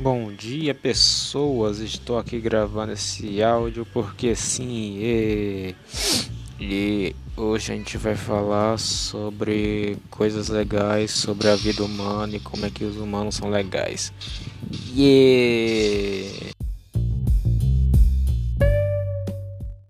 Bom dia, pessoas. Estou aqui gravando esse áudio porque sim, e, e hoje a gente vai falar sobre coisas legais, sobre a vida humana e como é que os humanos são legais. Yeah!